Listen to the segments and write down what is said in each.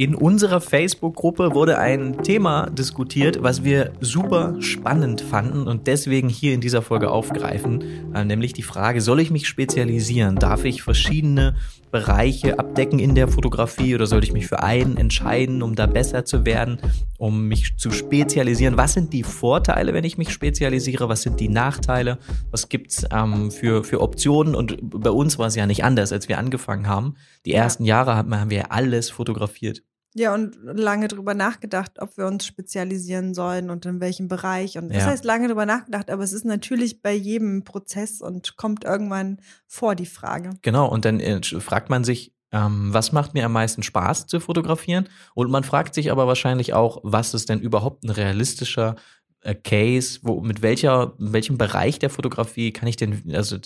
In unserer Facebook-Gruppe wurde ein Thema diskutiert, was wir super spannend fanden und deswegen hier in dieser Folge aufgreifen, äh, nämlich die Frage, soll ich mich spezialisieren? Darf ich verschiedene Bereiche abdecken in der Fotografie oder sollte ich mich für einen entscheiden, um da besser zu werden, um mich zu spezialisieren? Was sind die Vorteile, wenn ich mich spezialisiere? Was sind die Nachteile? Was gibt's ähm, für, für Optionen? Und bei uns war es ja nicht anders, als wir angefangen haben. Die ersten Jahre haben, haben wir alles fotografiert. Ja, und lange drüber nachgedacht, ob wir uns spezialisieren sollen und in welchem Bereich. Und das Ja. heißt lange drüber nachgedacht, aber es ist natürlich bei jedem Prozess und kommt irgendwann vor die Frage. Genau, und dann äh, fragt man sich, ähm, was macht mir am meisten Spaß zu fotografieren? Und man fragt sich aber wahrscheinlich auch, was ist denn überhaupt ein realistischer Case, wo, mit welcher, in welchem Bereich der Fotografie kann ich denn, also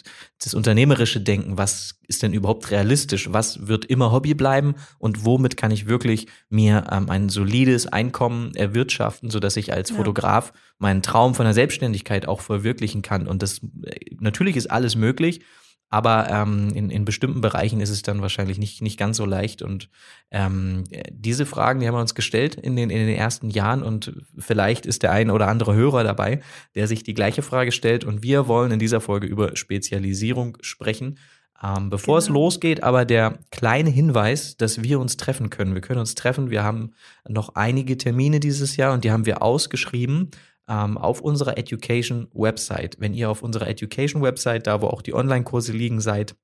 das unternehmerische Denken, was ist denn überhaupt realistisch? Was wird immer Hobby bleiben? Und womit kann ich wirklich mir ähm, ein solides Einkommen erwirtschaften, sodass ich als Ja. Fotograf meinen Traum von der Selbstständigkeit auch verwirklichen kann? Und das, äh, natürlich ist alles möglich. Aber ähm, in, in bestimmten Bereichen ist es dann wahrscheinlich nicht, nicht ganz so leicht. Und ähm, diese Fragen, die haben wir uns gestellt in den, in den ersten Jahren. Und vielleicht ist der ein oder andere Hörer dabei, der sich die gleiche Frage stellt. Und wir wollen in dieser Folge über Spezialisierung sprechen. Ähm, bevor es Genau. losgeht, aber der kleine Hinweis, dass wir uns treffen können. Wir können uns treffen. Wir haben noch einige Termine dieses Jahr und die haben wir ausgeschrieben ähm, auf unserer Education-Website. Wenn ihr auf unserer Education-Website, da wo auch die Online-Kurse liegen, seid,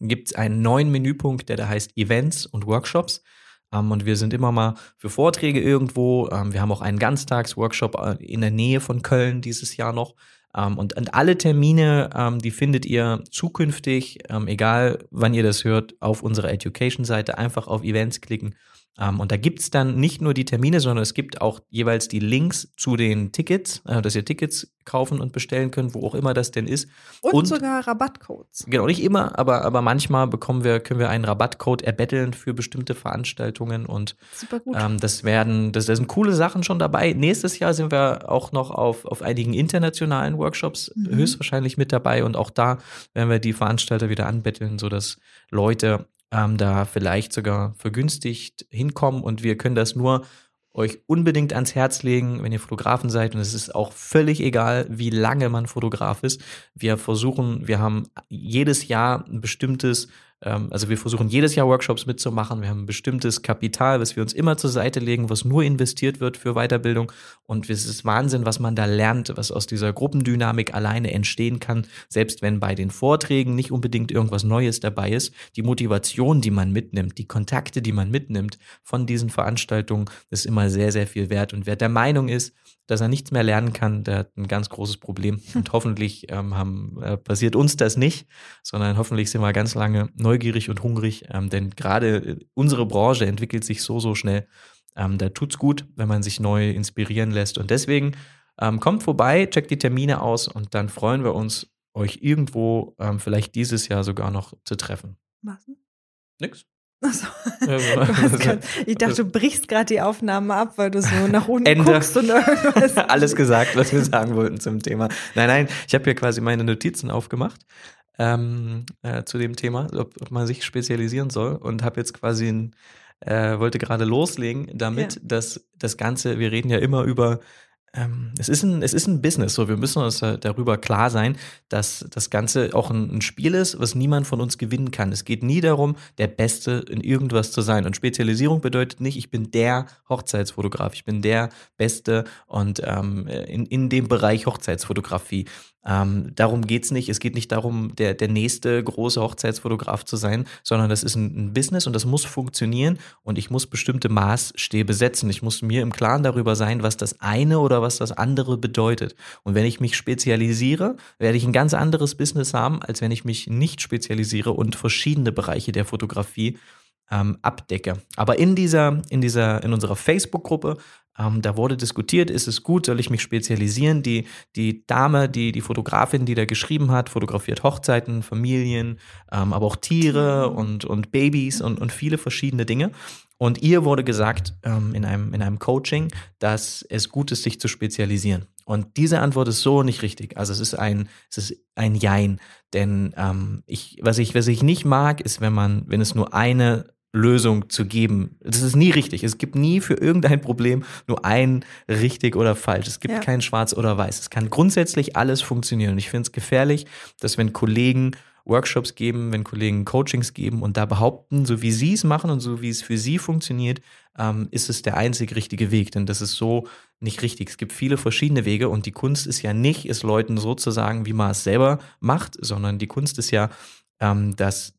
gibt es einen neuen Menüpunkt, der da heißt Events und Workshops. Ähm, und wir sind immer mal für Vorträge irgendwo. Ähm, wir haben auch einen Ganztags-Workshop äh, in der Nähe von Köln dieses Jahr noch. Ähm, und, und alle Termine, ähm, die findet ihr zukünftig, ähm, egal wann ihr das hört, auf unserer Education-Seite. Einfach auf Events klicken. Ähm, und da gibt es dann nicht nur die Termine, sondern es gibt auch jeweils die Links zu den Tickets, äh, dass ihr Tickets kaufen und bestellen könnt, wo auch immer das denn ist. Und, Und- sogar Rabattcodes. Genau, nicht immer, aber, aber manchmal bekommen wir, können wir einen Rabattcode erbetteln für bestimmte Veranstaltungen und Super gut. ähm, das werden, das, da sind coole Sachen schon dabei. Nächstes Jahr sind wir auch noch auf, auf einigen internationalen Workshops Mhm. höchstwahrscheinlich mit dabei und auch da werden wir die Veranstalter wieder anbetteln, sodass Leute ähm, da vielleicht sogar vergünstigt hinkommen und wir können das nur euch unbedingt ans Herz legen, wenn ihr Fotografen seid. Und es ist auch völlig egal, wie lange man Fotograf ist. Wir versuchen, wir haben jedes Jahr ein bestimmtes, also wir versuchen jedes Jahr Workshops mitzumachen. Wir haben ein bestimmtes Kapital, was wir uns immer zur Seite legen, was nur investiert wird für Weiterbildung. Und es ist Wahnsinn, was man da lernt, was aus dieser Gruppendynamik alleine entstehen kann. Selbst wenn bei den Vorträgen nicht unbedingt irgendwas Neues dabei ist, die Motivation, die man mitnimmt, die Kontakte, die man mitnimmt von diesen Veranstaltungen, ist immer sehr, sehr viel wert. Und wer der Meinung ist, dass er nichts mehr lernen kann, der hat ein ganz großes Problem. Und hoffentlich ähm, haben, äh, passiert uns das nicht, sondern hoffentlich sind wir ganz lange neugierig und hungrig, ähm, denn gerade äh, unsere Branche entwickelt sich so, so schnell. Ähm, da tut's gut, wenn man sich neu inspirieren lässt. Und deswegen ähm, kommt vorbei, checkt die Termine aus und dann freuen wir uns, euch irgendwo ähm, vielleicht dieses Jahr sogar noch zu treffen. Was? Nix? Achso. Grad, ich dachte, du brichst gerade die Aufnahme ab, weil du so nach unten Ende. guckst und irgendwas. Alles gesagt, was wir sagen wollten zum Thema. Nein, nein, ich habe hier quasi meine Notizen aufgemacht ähm, äh, zu dem Thema, ob, ob man sich spezialisieren soll und habe jetzt quasi ein, äh, wollte gerade loslegen damit, Ja. dass das Ganze, wir reden ja immer über ähm, es, ist ein, es ist ein Business, so wir müssen uns da- darüber klar sein, dass das Ganze auch ein, ein Spiel ist, was niemand von uns gewinnen kann. Es geht nie darum, der Beste in irgendwas zu sein. Und Spezialisierung bedeutet nicht, ich bin der Hochzeitsfotograf, ich bin der Beste und ähm, in, in dem Bereich Hochzeitsfotografie. Ähm, darum geht's nicht. Es geht nicht darum, der, der nächste große Hochzeitsfotograf zu sein, sondern das ist ein, ein Business und das muss funktionieren und ich muss bestimmte Maßstäbe setzen. Ich muss mir im Klaren darüber sein, was das eine oder was das andere bedeutet. Und wenn ich mich spezialisiere, werde ich ein ganz anderes Business haben, als wenn ich mich nicht spezialisiere und verschiedene Bereiche der Fotografie ähm, abdecke. Aber in dieser, in dieser, in unserer Facebook-Gruppe, ähm, da wurde diskutiert, ist es gut, soll ich mich spezialisieren? Die, die Dame, die, die Fotografin, die da geschrieben hat, fotografiert Hochzeiten, Familien, ähm, aber auch Tiere und, und Babys und, und viele verschiedene Dinge. Und ihr wurde gesagt ähm, in, einem, in einem Coaching, dass es gut ist, sich zu spezialisieren. Und diese Antwort ist so nicht richtig. Also es ist ein, es ist ein Jein. Denn ähm, ich, was ich, was ich nicht mag, ist, wenn man, wenn es nur eine Lösung zu geben. Das ist nie richtig. Es gibt nie für irgendein Problem nur ein richtig oder falsch. Es gibt ja. kein Schwarz oder Weiß. Es kann grundsätzlich alles funktionieren. Und ich finde es gefährlich, dass wenn Kollegen Workshops geben, wenn Kollegen Coachings geben und da behaupten, so wie sie es machen und so wie es für sie funktioniert, ähm, ist es der einzig richtige Weg. Denn das ist so nicht richtig. Es gibt viele verschiedene Wege und die Kunst ist ja nicht, es Leuten so zu sagen, wie man es selber macht, sondern die Kunst ist ja, ähm, dass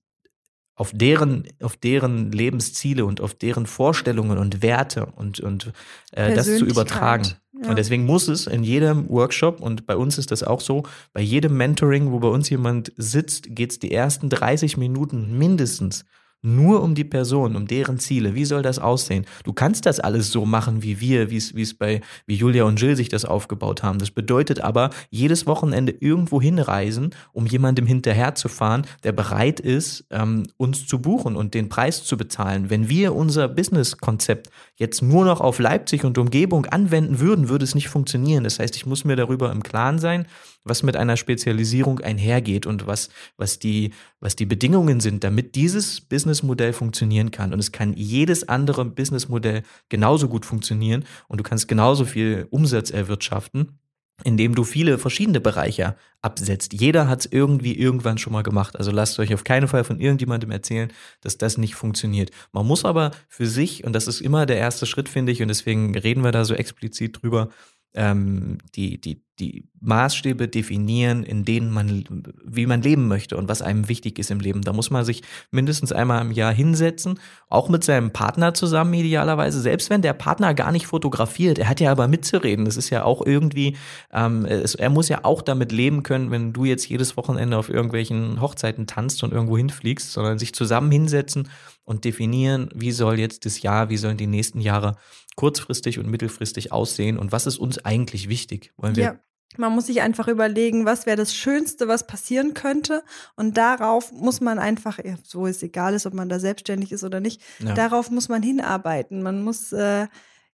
auf deren, auf deren Lebensziele und auf deren Vorstellungen und Werte und, und äh, das zu übertragen. Ja. Und deswegen muss es in jedem Workshop, und bei uns ist das auch so, bei jedem Mentoring, wo bei uns jemand sitzt, geht es die ersten 30 Minuten mindestens nur um die Person, um deren Ziele. Wie soll das aussehen? Du kannst das alles so machen wie wir, wie es bei, wie Julia und Jill sich das aufgebaut haben. Das bedeutet aber, jedes Wochenende irgendwo hinreisen, um jemandem hinterherzufahren, der bereit ist, ähm, uns zu buchen und den Preis zu bezahlen. Wenn wir unser Business-Konzept jetzt nur noch auf Leipzig und Umgebung anwenden würden, würde es nicht funktionieren. Das heißt, ich muss mir darüber im Klaren sein, was mit einer Spezialisierung einhergeht und was, was, die, was die Bedingungen sind, damit dieses Businessmodell funktionieren kann. Und es kann jedes andere Businessmodell genauso gut funktionieren und du kannst genauso viel Umsatz erwirtschaften indem du viele verschiedene Bereiche absetzt. Jeder hat es irgendwie irgendwann schon mal gemacht. Also lasst euch auf keinen Fall von irgendjemandem erzählen, dass das nicht funktioniert. Man muss aber für sich, und das ist immer der erste Schritt, finde ich, und deswegen reden wir da so explizit drüber, ähm, die, die, die Maßstäbe definieren, in denen man, wie man leben möchte und was einem wichtig ist im Leben. Da muss man sich mindestens einmal im Jahr hinsetzen, auch mit seinem Partner zusammen idealerweise, selbst wenn der Partner gar nicht fotografiert, er hat ja aber mitzureden. Das ist ja auch irgendwie, ähm, es, er muss ja auch damit leben können, wenn du jetzt jedes Wochenende auf irgendwelchen Hochzeiten tanzt und irgendwo hinfliegst, sondern sich zusammen hinsetzen und definieren, wie soll jetzt das Jahr, wie sollen die nächsten Jahre kurzfristig und mittelfristig aussehen und was ist uns eigentlich wichtig? Wollen wir ja. Man muss sich einfach überlegen, was wäre das Schönste, was passieren könnte. Und darauf muss man einfach, so ist egal ist, ob man da selbstständig ist oder nicht, ja. darauf muss man hinarbeiten. Man muss äh,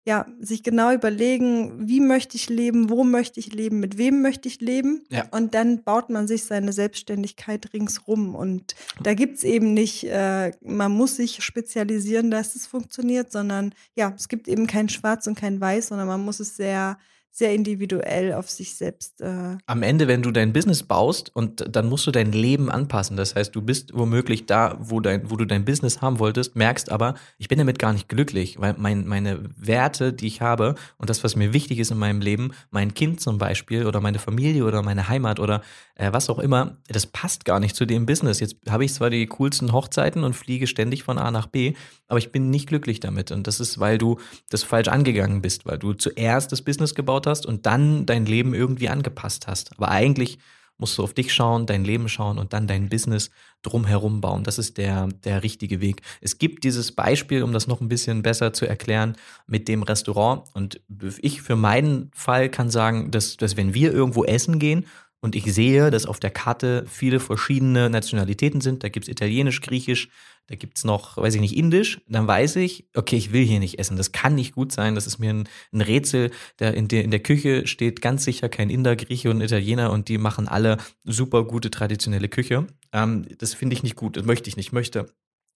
ja, sich genau überlegen, wie möchte ich leben, wo möchte ich leben, mit wem möchte ich leben. Ja. Und dann baut man sich seine Selbstständigkeit ringsrum. Und da gibt es eben nicht, äh, man muss sich spezialisieren, dass es funktioniert, sondern ja, es gibt eben kein Schwarz und kein Weiß, sondern man muss es sehr sehr individuell auf sich selbst. Äh Am Ende, wenn du dein Business baust und dann musst du dein Leben anpassen. Das heißt, du bist womöglich da, wo, dein, wo du dein Business haben wolltest, merkst aber, ich bin damit gar nicht glücklich, weil mein, meine Werte, die ich habe und das, was mir wichtig ist in meinem Leben, mein Kind zum Beispiel oder meine Familie oder meine Heimat oder äh, was auch immer, das passt gar nicht zu dem Business. Jetzt habe ich zwar die coolsten Hochzeiten und fliege ständig von A nach B, aber ich bin nicht glücklich damit. Und das ist, weil du das falsch angegangen bist, weil du zuerst das Business gebaut hast und dann dein Leben irgendwie angepasst hast. Aber eigentlich musst du auf dich schauen, dein Leben schauen und dann dein Business drumherum bauen. Das ist der, der richtige Weg. Es gibt dieses Beispiel, um das noch ein bisschen besser zu erklären, mit dem Restaurant. Und ich für meinen Fall kann sagen, dass, dass wenn wir irgendwo essen gehen und ich sehe, dass auf der Karte viele verschiedene Nationalitäten sind, da gibt es Italienisch, Griechisch, da gibt es noch, weiß ich nicht, Indisch, dann weiß ich, okay, ich will hier nicht essen. Das kann nicht gut sein. Das ist mir ein, ein Rätsel. Der, in, der, in der Küche steht ganz sicher kein Inder, Grieche und Italiener und die machen alle super gute traditionelle Küche. Ähm, das finde ich nicht gut. Das möchte ich nicht. Ich möchte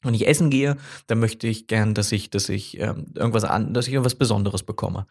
wenn ich essen gehe, dann möchte ich gern, dass ich, dass ich ähm, irgendwas an, dass ich irgendwas Besonderes bekomme.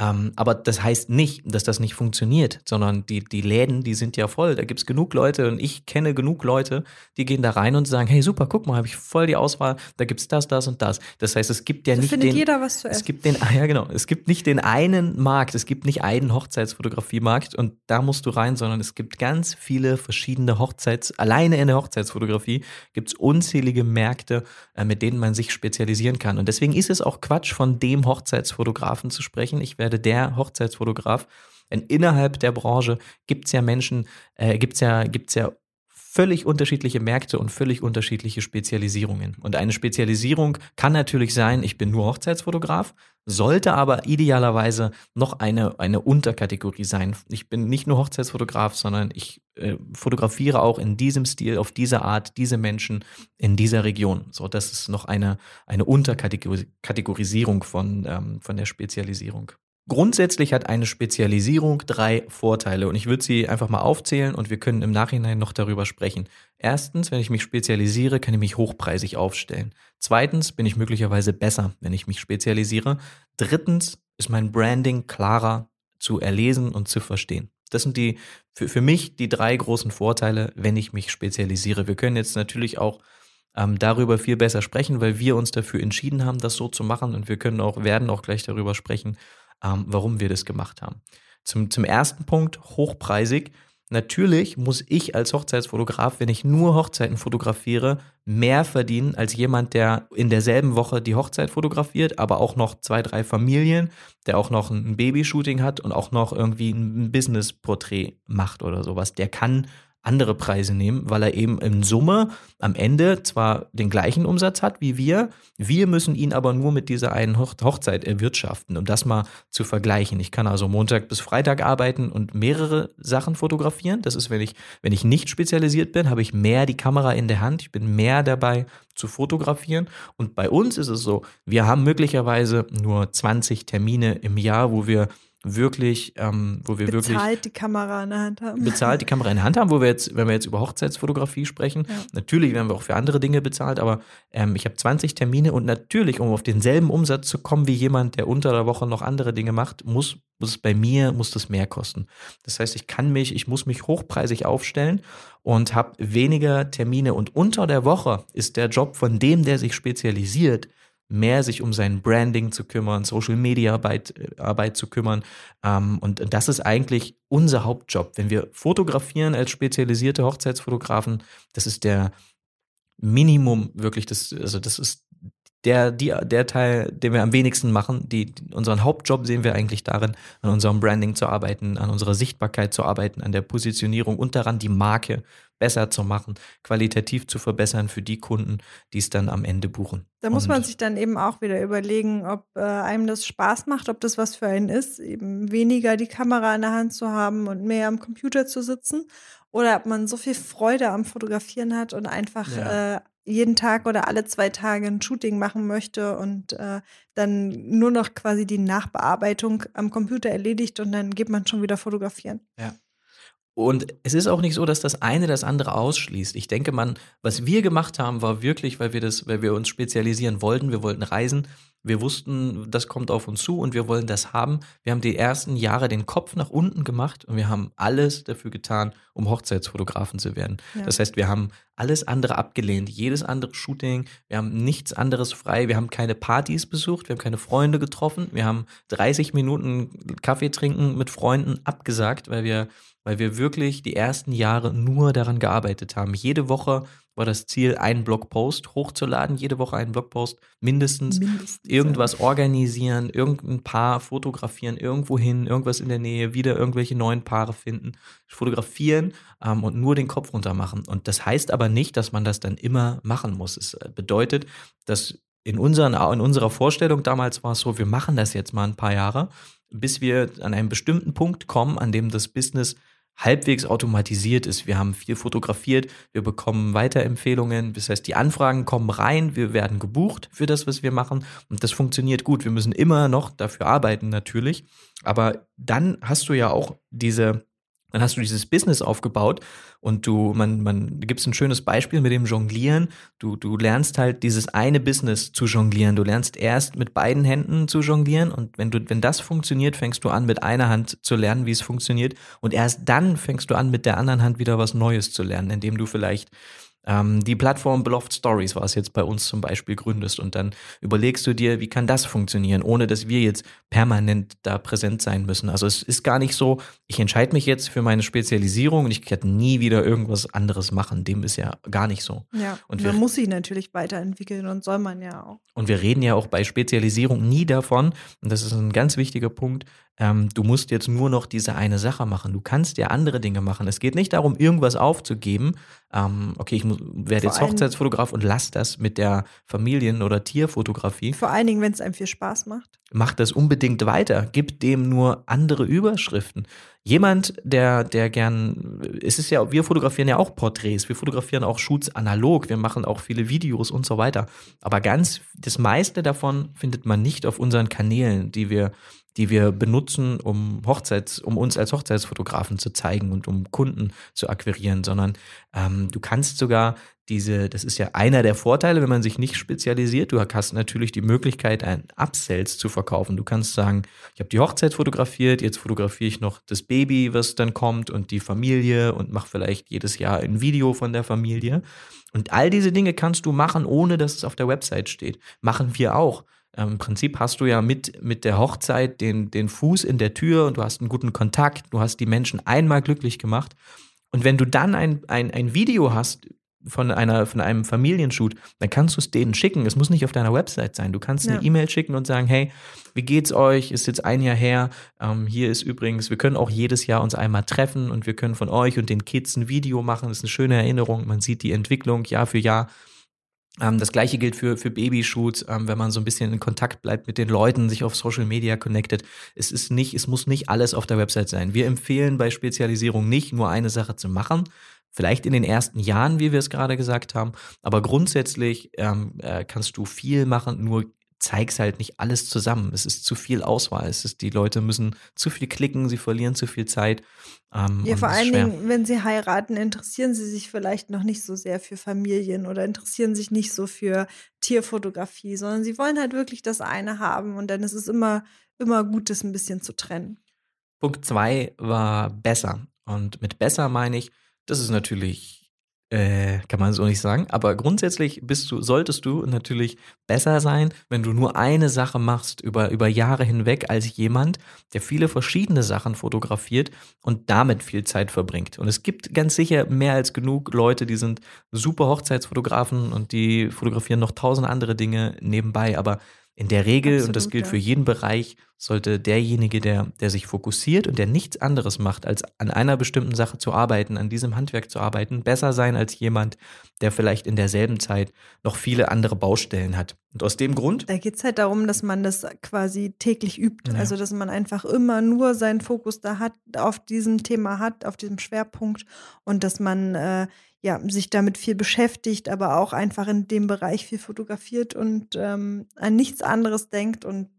Ähm, aber das heißt nicht, dass das nicht funktioniert, sondern die, die Läden, die sind ja voll. Da gibt es genug Leute und ich kenne genug Leute, die gehen da rein und sagen, hey super, guck mal, habe ich voll die Auswahl, da gibt es das, das und das. Das heißt, es gibt ja da nicht findet den, jeder was zu essen. Es gibt den, ja genau, es gibt nicht den einen Markt, es gibt nicht einen Hochzeitsfotografiemarkt und da musst du rein, sondern es gibt ganz viele verschiedene Hochzeits, alleine in der Hochzeitsfotografie gibt es unzählige Märkte, äh, mit denen man sich spezialisieren kann. Und deswegen ist es auch Quatsch, von dem Hochzeitsfotografen zu sprechen. Ich werde werde der Hochzeitsfotograf. Denn innerhalb der Branche gibt es ja Menschen, äh, gibt es ja, gibt's ja völlig unterschiedliche Märkte und völlig unterschiedliche Spezialisierungen. Und eine Spezialisierung kann natürlich sein, ich bin nur Hochzeitsfotograf, sollte aber idealerweise noch eine, eine Unterkategorie sein. Ich bin nicht nur Hochzeitsfotograf, sondern ich äh, fotografiere auch in diesem Stil, auf diese Art, diese Menschen in dieser Region. So, das ist noch eine, eine Unterkategorisierung von, ähm, von der Spezialisierung. Grundsätzlich hat eine Spezialisierung drei Vorteile und ich würde sie einfach mal aufzählen und wir können im Nachhinein noch darüber sprechen. Erstens, wenn ich mich spezialisiere, kann ich mich hochpreisig aufstellen. Zweitens bin ich möglicherweise besser, wenn ich mich spezialisiere. Drittens ist mein Branding klarer zu erlesen und zu verstehen. Das sind die für, für mich die drei großen Vorteile, wenn ich mich spezialisiere. Wir können jetzt natürlich auch ähm, darüber viel besser sprechen, weil wir uns dafür entschieden haben, das so zu machen und wir können auch werden auch gleich darüber sprechen, ähm, warum wir das gemacht haben. Zum, zum ersten Punkt, hochpreisig. Natürlich muss ich als Hochzeitsfotograf, wenn ich nur Hochzeiten fotografiere, mehr verdienen als jemand, der in derselben Woche die Hochzeit fotografiert, aber auch noch zwei, drei Familien, der auch noch ein Babyshooting hat und auch noch irgendwie ein Business-Porträt macht oder sowas. Der kann andere Preise nehmen, weil er eben in Summe am Ende zwar den gleichen Umsatz hat wie wir, wir müssen ihn aber nur mit dieser einen Hochzeit erwirtschaften, um das mal zu vergleichen. Ich kann also Montag bis Freitag arbeiten und mehrere Sachen fotografieren. Das ist, wenn ich, wenn ich nicht spezialisiert bin, habe ich mehr die Kamera in der Hand, ich bin mehr dabei zu fotografieren. Und bei uns ist es so, wir haben möglicherweise nur 20 Termine im Jahr, wo wir wirklich, ähm, wo wir bezahlt wirklich bezahlt die Kamera in der Hand haben. Bezahlt die Kamera in der Hand haben, wo wir jetzt, wenn wir jetzt über Hochzeitsfotografie sprechen, ja. natürlich werden wir auch für andere Dinge bezahlt, aber ähm, ich habe 20 Termine und natürlich, um auf denselben Umsatz zu kommen wie jemand, der unter der Woche noch andere Dinge macht, muss, muss es bei mir, muss das mehr kosten. Das heißt, ich kann mich, ich muss mich hochpreisig aufstellen und habe weniger Termine und unter der Woche ist der Job von dem, der sich spezialisiert, mehr sich um sein Branding zu kümmern, Social Media Arbeit, äh, Arbeit zu kümmern. Ähm, und das ist eigentlich unser Hauptjob. Wenn wir fotografieren als spezialisierte Hochzeitsfotografen, das ist der Minimum wirklich, das, also das ist der, die, der Teil, den wir am wenigsten machen. Die, unseren Hauptjob sehen wir eigentlich darin, an unserem Branding zu arbeiten, an unserer Sichtbarkeit zu arbeiten, an der Positionierung und daran, die Marke besser zu machen, qualitativ zu verbessern für die Kunden, die es dann am Ende buchen. Da muss und man sich dann eben auch wieder überlegen, ob äh, einem das Spaß macht, ob das was für einen ist, eben weniger die Kamera in der Hand zu haben und mehr am Computer zu sitzen oder ob man so viel Freude am Fotografieren hat und einfach ja. äh, jeden Tag oder alle zwei Tage ein Shooting machen möchte und äh, dann nur noch quasi die Nachbearbeitung am Computer erledigt und dann geht man schon wieder fotografieren. Ja. Und es ist auch nicht so, dass das eine das andere ausschließt. Ich denke, man, was wir gemacht haben, war wirklich, weil wir das, weil wir uns spezialisieren wollten. Wir wollten reisen. Wir wussten, das kommt auf uns zu und wir wollen das haben. Wir haben die ersten Jahre den Kopf nach unten gemacht und wir haben alles dafür getan, um Hochzeitsfotografen zu werden. Ja. Das heißt, wir haben alles andere abgelehnt, jedes andere Shooting. Wir haben nichts anderes frei. Wir haben keine Partys besucht, wir haben keine Freunde getroffen. Wir haben 30 Minuten Kaffee trinken mit Freunden abgesagt, weil wir weil wir wirklich die ersten Jahre nur daran gearbeitet haben. Jede Woche war das Ziel, einen Blogpost hochzuladen, jede Woche einen Blogpost mindestens, mindestens irgendwas ja. organisieren, irgendein Paar fotografieren, irgendwo hin, irgendwas in der Nähe, wieder irgendwelche neuen Paare finden, fotografieren ähm, und nur den Kopf runter machen. Und das heißt aber nicht, dass man das dann immer machen muss. Es äh, bedeutet, dass in, unseren, in unserer Vorstellung damals war es so, wir machen das jetzt mal ein paar Jahre, bis wir an einen bestimmten Punkt kommen, an dem das Business halbwegs automatisiert ist. Wir haben viel fotografiert, wir bekommen Weiterempfehlungen, das heißt, die Anfragen kommen rein, wir werden gebucht für das, was wir machen und das funktioniert gut. Wir müssen immer noch dafür arbeiten natürlich, aber dann hast du ja auch diese dann hast du dieses Business aufgebaut und du, man, man, gibt es ein schönes Beispiel mit dem Jonglieren. Du, du lernst halt dieses eine Business zu jonglieren. Du lernst erst mit beiden Händen zu jonglieren und wenn du, wenn das funktioniert, fängst du an, mit einer Hand zu lernen, wie es funktioniert. Und erst dann fängst du an, mit der anderen Hand wieder was Neues zu lernen, indem du vielleicht ähm, die Plattform Beloved Stories, was jetzt bei uns zum Beispiel gründest und dann überlegst du dir, wie kann das funktionieren, ohne dass wir jetzt permanent da präsent sein müssen. Also es ist gar nicht so, ich entscheide mich jetzt für meine Spezialisierung und ich werde nie wieder irgendwas anderes machen. Dem ist ja gar nicht so. Ja, und man muss sich natürlich weiterentwickeln und soll man ja auch. Und wir reden ja auch bei Spezialisierung nie davon, und das ist ein ganz wichtiger Punkt, ähm, du musst jetzt nur noch diese eine Sache machen. Du kannst ja andere Dinge machen. Es geht nicht darum, irgendwas aufzugeben. Ähm, okay, ich werde jetzt Hochzeitsfotograf und lass das mit der Familien- oder Tierfotografie. Vor allen Dingen, wenn es einem viel Spaß macht. Mach das unbedingt weiter. Gib dem nur andere Überschriften. jemand, der, der gern, es ist ja, wir fotografieren ja auch Porträts, wir fotografieren auch Shoots analog, wir machen auch viele Videos und so weiter. Aber ganz, das meiste davon findet man nicht auf unseren Kanälen, die wir, die wir benutzen, um Hochzeits, um uns als Hochzeitsfotografen zu zeigen und um Kunden zu akquirieren, sondern ähm, du kannst sogar diese, das ist ja einer der Vorteile, wenn man sich nicht spezialisiert. Du hast natürlich die Möglichkeit, ein Upsells zu verkaufen. Du kannst sagen, ich habe die Hochzeit fotografiert, jetzt fotografiere ich noch das Baby, was dann kommt und die Familie und mache vielleicht jedes Jahr ein Video von der Familie. Und all diese Dinge kannst du machen, ohne dass es auf der Website steht. Machen wir auch. Ähm, Im Prinzip hast du ja mit, mit der Hochzeit den, den Fuß in der Tür und du hast einen guten Kontakt, du hast die Menschen einmal glücklich gemacht. Und wenn du dann ein, ein, ein Video hast von einer von einem Familienshoot, dann kannst du es denen schicken. Es muss nicht auf deiner Website sein. Du kannst ja. eine E-Mail schicken und sagen, hey, wie geht's euch? Ist jetzt ein Jahr her. Ähm, hier ist übrigens, wir können auch jedes Jahr uns einmal treffen und wir können von euch und den Kids ein Video machen. Das ist eine schöne Erinnerung. Man sieht die Entwicklung Jahr für Jahr. Ähm, das gleiche gilt für, für Babyshoots, ähm, wenn man so ein bisschen in Kontakt bleibt mit den Leuten, sich auf Social Media connected. Es ist nicht, es muss nicht alles auf der Website sein. Wir empfehlen bei Spezialisierung nicht nur eine Sache zu machen. Vielleicht in den ersten Jahren, wie wir es gerade gesagt haben, aber grundsätzlich ähm, äh, kannst du viel machen, nur zeig's halt nicht alles zusammen. Es ist zu viel Auswahl. Es ist, die Leute müssen zu viel klicken, sie verlieren zu viel Zeit. Ähm, ja, vor allen Dingen, wenn sie heiraten, interessieren sie sich vielleicht noch nicht so sehr für Familien oder interessieren sich nicht so für Tierfotografie, sondern sie wollen halt wirklich das eine haben und dann ist es immer, immer gut, das ein bisschen zu trennen. Punkt zwei war besser. Und mit besser meine ich, das ist natürlich äh, kann man so nicht sagen. Aber grundsätzlich bist du, solltest du natürlich besser sein, wenn du nur eine Sache machst über, über Jahre hinweg, als jemand, der viele verschiedene Sachen fotografiert und damit viel Zeit verbringt. Und es gibt ganz sicher mehr als genug Leute, die sind super Hochzeitsfotografen und die fotografieren noch tausend andere Dinge nebenbei. Aber in der Regel, Absolut, und das gilt ja. für jeden Bereich, sollte derjenige, der, der sich fokussiert und der nichts anderes macht, als an einer bestimmten Sache zu arbeiten, an diesem Handwerk zu arbeiten, besser sein als jemand, der vielleicht in derselben Zeit noch viele andere Baustellen hat. Und aus dem Grund. Da geht es halt darum, dass man das quasi täglich übt. Ja. Also, dass man einfach immer nur seinen Fokus da hat, auf diesem Thema hat, auf diesem Schwerpunkt und dass man äh, ja, sich damit viel beschäftigt, aber auch einfach in dem Bereich viel fotografiert und ähm, an nichts anderes denkt und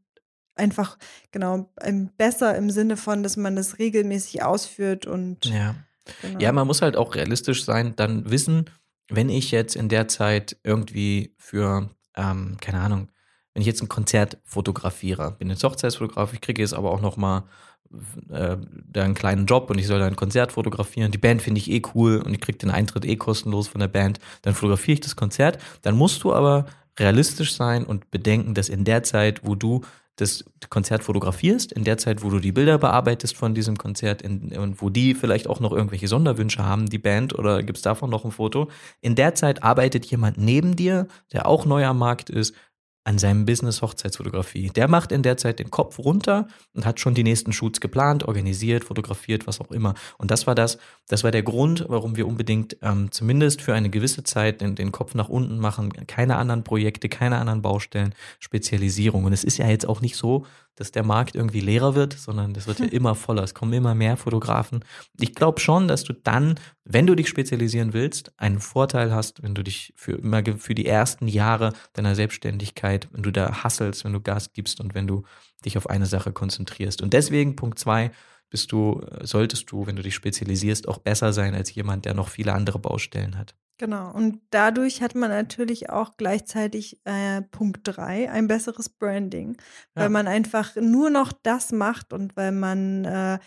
einfach, genau, besser im Sinne von, dass man das regelmäßig ausführt und. Ja. Genau. Ja, man muss halt auch realistisch sein, dann wissen, wenn ich jetzt in der Zeit irgendwie für, ähm, keine Ahnung, wenn ich jetzt ein Konzert fotografiere, bin jetzt Hochzeitsfotograf, ich kriege jetzt aber auch noch mal äh, da einen kleinen Job und ich soll da ein Konzert fotografieren. Die Band finde ich eh cool und ich kriege den Eintritt eh kostenlos von der Band. Dann fotografiere ich das Konzert. Dann musst du aber realistisch sein und bedenken, dass in der Zeit, wo du das Konzert fotografierst, in der Zeit, wo du die Bilder bearbeitest von diesem Konzert in, und wo die vielleicht auch noch irgendwelche Sonderwünsche haben, die Band, oder gibt es davon noch ein Foto, in der Zeit arbeitet jemand neben dir, der auch neu am Markt ist, an seinem Business Hochzeitsfotografie. Der macht in der Zeit den Kopf runter und hat schon die nächsten Shoots geplant, organisiert, fotografiert, was auch immer. Und das war das, das war der Grund, warum wir unbedingt ähm, zumindest für eine gewisse Zeit den, den Kopf nach unten machen. Keine anderen Projekte, keine anderen Baustellen, Spezialisierung. Und es ist ja jetzt auch nicht so, dass der Markt irgendwie leerer wird, sondern das wird ja hm. immer voller. Es kommen immer mehr Fotografen. Ich glaube schon, dass du dann, wenn du dich spezialisieren willst, einen Vorteil hast, wenn du dich für immer für die ersten Jahre deiner Selbstständigkeit, wenn du da hasselst, wenn du Gas gibst und wenn du dich auf eine Sache konzentrierst. Und deswegen Punkt zwei, bist du, solltest du, wenn du dich spezialisierst, auch besser sein als jemand, der noch viele andere Baustellen hat. Genau, und dadurch hat man natürlich auch gleichzeitig äh, Punkt 3, ein besseres Branding, weil man einfach nur noch das macht und weil man äh,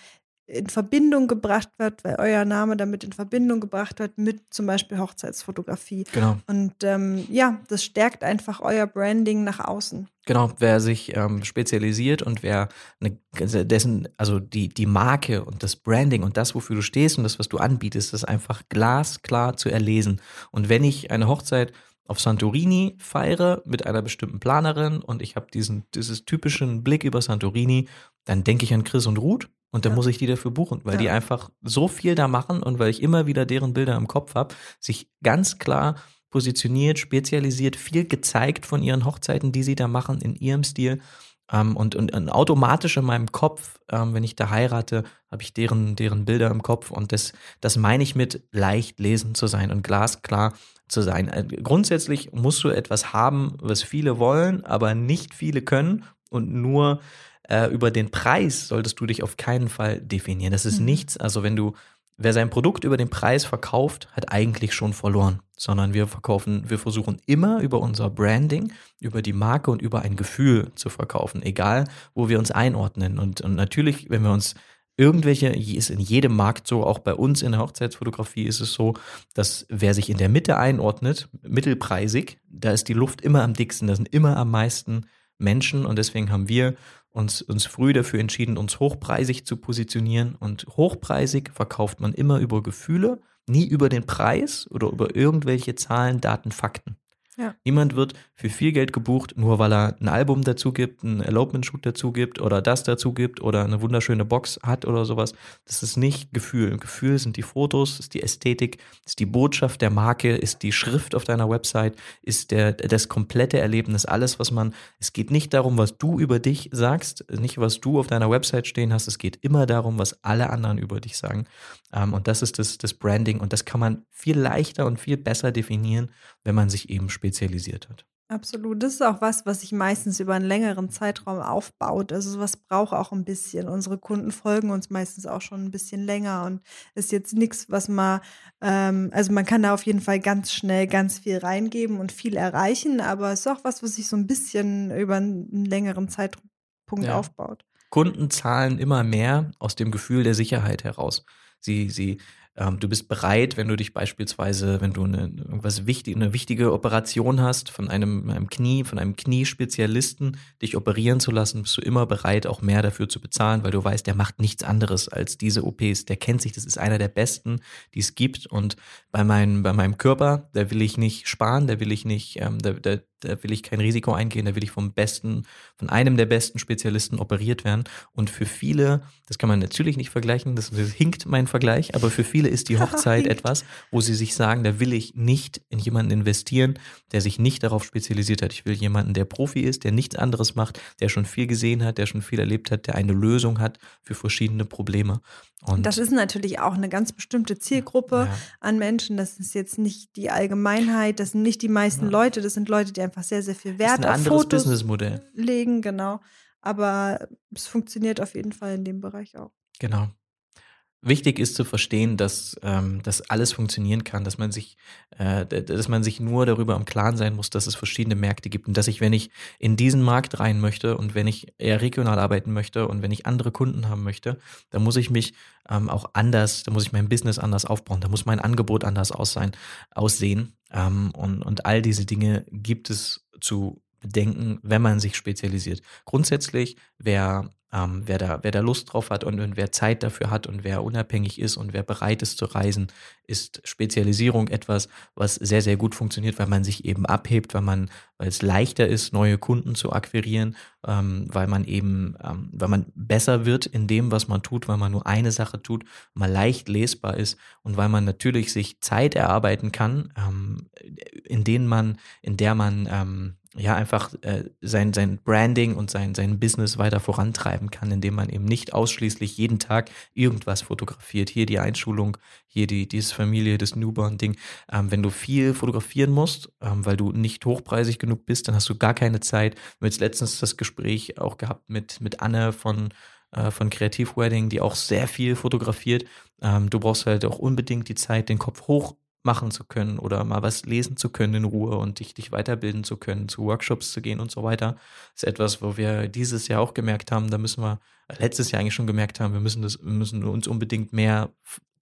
in Verbindung gebracht wird, weil euer Name damit in Verbindung gebracht wird mit zum Beispiel Hochzeitsfotografie. Genau. Und ähm, ja, das stärkt einfach euer Branding nach außen. Genau, wer sich ähm, spezialisiert und wer eine, dessen, also die, die Marke und das Branding und das, wofür du stehst und das, was du anbietest, ist einfach glasklar zu erlesen. Und wenn ich eine Hochzeit auf Santorini feiere mit einer bestimmten Planerin und ich habe diesen dieses typischen Blick über Santorini, dann denke ich an Chris und Ruth und dann ja. muss ich die dafür buchen, weil ja. die einfach so viel da machen und weil ich immer wieder deren Bilder im Kopf habe, sich ganz klar positioniert, spezialisiert, viel gezeigt von ihren Hochzeiten, die sie da machen, in ihrem Stil. Ähm, und, und, und, automatisch in meinem Kopf, ähm, wenn ich da heirate, habe ich deren, deren Bilder im Kopf. Und das, das meine ich mit leicht lesen zu sein und glasklar zu sein. Äh, grundsätzlich musst du etwas haben, was viele wollen, aber nicht viele können. Und nur äh, über den Preis solltest du dich auf keinen Fall definieren. Das ist mhm. nichts. Also wenn du Wer sein Produkt über den Preis verkauft, hat eigentlich schon verloren, sondern wir verkaufen, wir versuchen immer über unser Branding, über die Marke und über ein Gefühl zu verkaufen, egal wo wir uns einordnen. Und, und natürlich, wenn wir uns irgendwelche, ist in jedem Markt so, auch bei uns in der Hochzeitsfotografie ist es so, dass wer sich in der Mitte einordnet, mittelpreisig, da ist die Luft immer am dicksten, da sind immer am meisten Menschen und deswegen haben wir uns, uns früh dafür entschieden, uns hochpreisig zu positionieren. Und hochpreisig verkauft man immer über Gefühle, nie über den Preis oder über irgendwelche Zahlen, Daten, Fakten. Ja. Niemand wird für viel Geld gebucht, nur weil er ein Album dazu gibt, ein Elopement-Shoot dazu gibt oder das dazu gibt oder eine wunderschöne Box hat oder sowas. Das ist nicht Gefühl. Gefühl sind die Fotos, ist die Ästhetik, ist die Botschaft der Marke, ist die Schrift auf deiner Website, ist der, das komplette Erlebnis, alles, was man, es geht nicht darum, was du über dich sagst, nicht was du auf deiner Website stehen hast, es geht immer darum, was alle anderen über dich sagen. Ähm, und das ist das, das Branding und das kann man viel leichter und viel besser definieren, wenn man sich eben spezialisiert hat. Absolut. Das ist auch was, was sich meistens über einen längeren Zeitraum aufbaut. Also sowas braucht auch ein bisschen. Unsere Kunden folgen uns meistens auch schon ein bisschen länger und ist jetzt nichts, was man, ähm, also man kann da auf jeden Fall ganz schnell ganz viel reingeben und viel erreichen, aber es ist auch was, was sich so ein bisschen über einen längeren Zeitpunkt ja. aufbaut. Kunden zahlen immer mehr aus dem Gefühl der Sicherheit heraus. Sie, sie ähm, du bist bereit, wenn du dich beispielsweise, wenn du eine, irgendwas wichtig, eine wichtige Operation hast von einem, einem Knie, von einem Kniespezialisten, dich operieren zu lassen, bist du immer bereit, auch mehr dafür zu bezahlen, weil du weißt, der macht nichts anderes als diese OPs. Der kennt sich, das ist einer der besten, die es gibt. Und bei, mein, bei meinem Körper, da will ich nicht sparen, da will ich nicht, ähm, da, da, da will ich kein Risiko eingehen, da will ich vom besten, von einem der besten Spezialisten operiert werden. Und für viele, das kann man natürlich nicht vergleichen, das, das hinkt mein Vergleich, aber für viele ist die Hochzeit etwas, wo sie sich sagen, da will ich nicht in jemanden investieren, der sich nicht darauf spezialisiert hat. Ich will jemanden, der Profi ist, der nichts anderes macht, der schon viel gesehen hat, der schon viel erlebt hat, der eine Lösung hat für verschiedene Probleme. Und das ist natürlich auch eine ganz bestimmte Zielgruppe ja. an Menschen. Das ist jetzt nicht die Allgemeinheit, das sind nicht die meisten ja. Leute, das sind Leute, die einfach sehr, sehr viel Wert auf Fotos Businessmodell. legen, genau. Aber es funktioniert auf jeden Fall in dem Bereich auch. Genau. Wichtig ist zu verstehen, dass ähm, das alles funktionieren kann, dass man sich, äh, dass man sich nur darüber im Klaren sein muss, dass es verschiedene Märkte gibt und dass ich, wenn ich in diesen Markt rein möchte und wenn ich eher regional arbeiten möchte und wenn ich andere Kunden haben möchte, dann muss ich mich ähm, auch anders, da muss ich mein Business anders aufbauen, da muss mein Angebot anders aus sein, aussehen ähm, und und all diese Dinge gibt es zu bedenken, wenn man sich spezialisiert. Grundsätzlich, wer ähm, wer, da, wer da Lust drauf hat und, und wer Zeit dafür hat und wer unabhängig ist und wer bereit ist zu reisen, ist Spezialisierung etwas, was sehr, sehr gut funktioniert, weil man sich eben abhebt, weil man, weil es leichter ist, neue Kunden zu akquirieren, ähm, weil man eben, ähm, weil man besser wird in dem, was man tut, weil man nur eine Sache tut, mal leicht lesbar ist und weil man natürlich sich Zeit erarbeiten kann, ähm, in denen man, in der man ähm, ja einfach äh, sein, sein Branding und sein, sein Business weiter vorantreiben kann, indem man eben nicht ausschließlich jeden Tag irgendwas fotografiert. Hier die Einschulung, hier die, dieses Familie, das Newborn-Ding. Ähm, wenn du viel fotografieren musst, ähm, weil du nicht hochpreisig genug bist, dann hast du gar keine Zeit. Wir haben jetzt letztens das Gespräch auch gehabt mit, mit Anne von äh, von Kreativ Wedding, die auch sehr viel fotografiert. Ähm, du brauchst halt auch unbedingt die Zeit, den Kopf hoch machen zu können oder mal was lesen zu können in Ruhe und dich, dich weiterbilden zu können, zu Workshops zu gehen und so weiter. Ist etwas, wo wir dieses Jahr auch gemerkt haben, da müssen wir, letztes Jahr eigentlich schon gemerkt haben, wir müssen das, wir müssen uns unbedingt mehr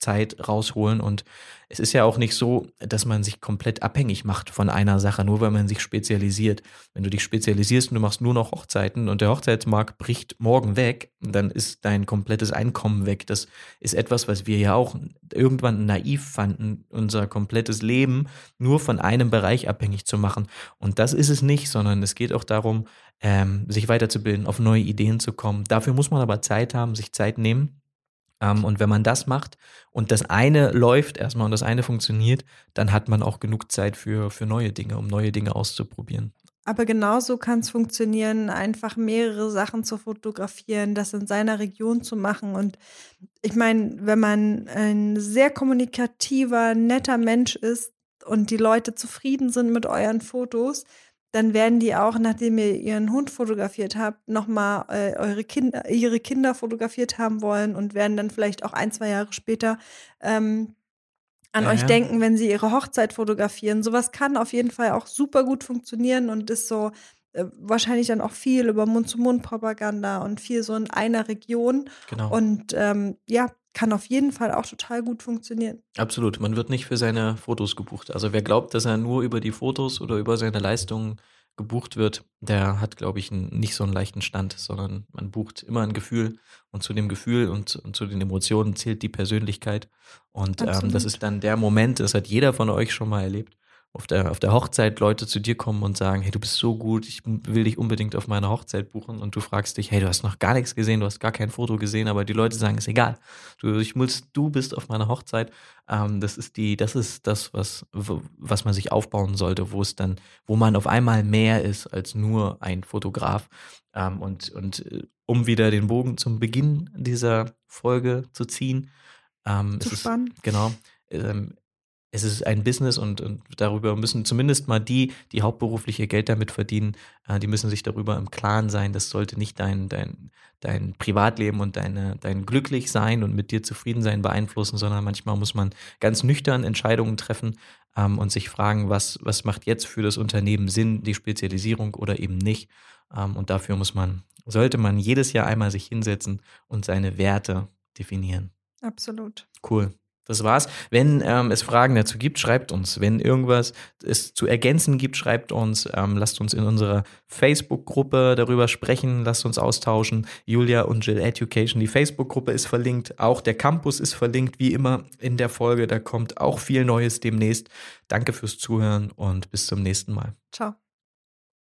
Zeit rausholen. Und es ist ja auch nicht so, dass man sich komplett abhängig macht von einer Sache, nur weil man sich spezialisiert. Wenn du dich spezialisierst und du machst nur noch Hochzeiten und der Hochzeitsmarkt bricht morgen weg, dann ist dein komplettes Einkommen weg. Das ist etwas, was wir ja auch irgendwann naiv fanden, unser komplettes Leben nur von einem Bereich abhängig zu machen. Und das ist es nicht, sondern es geht auch darum, ähm, sich weiterzubilden, auf neue Ideen zu kommen. Dafür muss man aber Zeit haben, sich Zeit nehmen ähm, und wenn man das macht und das eine läuft erstmal und das eine funktioniert, dann hat man auch genug Zeit für, für neue Dinge, um neue Dinge auszuprobieren. Aber genauso kann es funktionieren, einfach mehrere Sachen zu fotografieren, das in seiner Region zu machen. Und ich meine, wenn man ein sehr kommunikativer, netter Mensch ist und die Leute zufrieden sind mit euren Fotos, dann werden die auch, nachdem ihr ihren Hund fotografiert habt, nochmal äh, eure Kinder, ihre Kinder fotografiert haben wollen und werden dann vielleicht auch ein, zwei Jahre später ähm, an ja, euch ja. denken, wenn sie ihre Hochzeit fotografieren. Sowas kann auf jeden Fall auch super gut funktionieren und ist so äh, wahrscheinlich dann auch viel über Mund-zu-Mund-Propaganda und viel so in einer Region. Genau. Und ähm, ja, kann auf jeden Fall auch total gut funktionieren. Absolut. Man wird nicht für seine Fotos gebucht. Also wer glaubt, dass er nur über die Fotos oder über seine Leistungen gebucht wird, der hat, glaube ich, nicht so einen leichten Stand, sondern man bucht immer ein Gefühl und zu dem Gefühl und, und zu den Emotionen zählt die Persönlichkeit. Und ähm, das ist dann der Moment, das hat jeder von euch schon mal erlebt, auf der, auf der Hochzeit Leute zu dir kommen und sagen, hey, du bist so gut, ich will dich unbedingt auf meine Hochzeit buchen und du fragst dich, hey, du hast noch gar nichts gesehen, du hast gar kein Foto gesehen, aber die Leute sagen, ist egal. Du, ich muss, du bist auf meiner Hochzeit. Ähm, das ist die, das ist das, was, was man sich aufbauen sollte, wo es dann, wo man auf einmal mehr ist als nur ein Fotograf. Ähm, und, und äh, um wieder den Bogen zum Beginn dieser Folge zu ziehen, ähm, zu. Ist, genau. Ähm, es ist ein Business und, und, darüber müssen zumindest mal die, die hauptberuflich ihr Geld damit verdienen, äh, die müssen sich darüber im Klaren sein. Das sollte nicht dein, dein, dein Privatleben und deine, dein Glücklichsein und mit dir zufrieden sein beeinflussen, sondern manchmal muss man ganz nüchtern Entscheidungen treffen ähm, und sich fragen, was, was macht jetzt für das Unternehmen Sinn, die Spezialisierung oder eben nicht. Ähm, und dafür muss man, sollte man jedes Jahr einmal sich hinsetzen und seine Werte definieren. Absolut. Cool. Das war's. Wenn ähm, es Fragen dazu gibt, schreibt uns. Wenn irgendwas es zu ergänzen gibt, schreibt uns. Ähm, lasst uns in unserer Facebook-Gruppe darüber sprechen. Lasst uns austauschen. Julia und Jill Education. Die Facebook-Gruppe ist verlinkt. Auch der Campus ist verlinkt, wie immer in der Folge. Da kommt auch viel Neues demnächst. Danke fürs Zuhören und bis zum nächsten Mal. Ciao.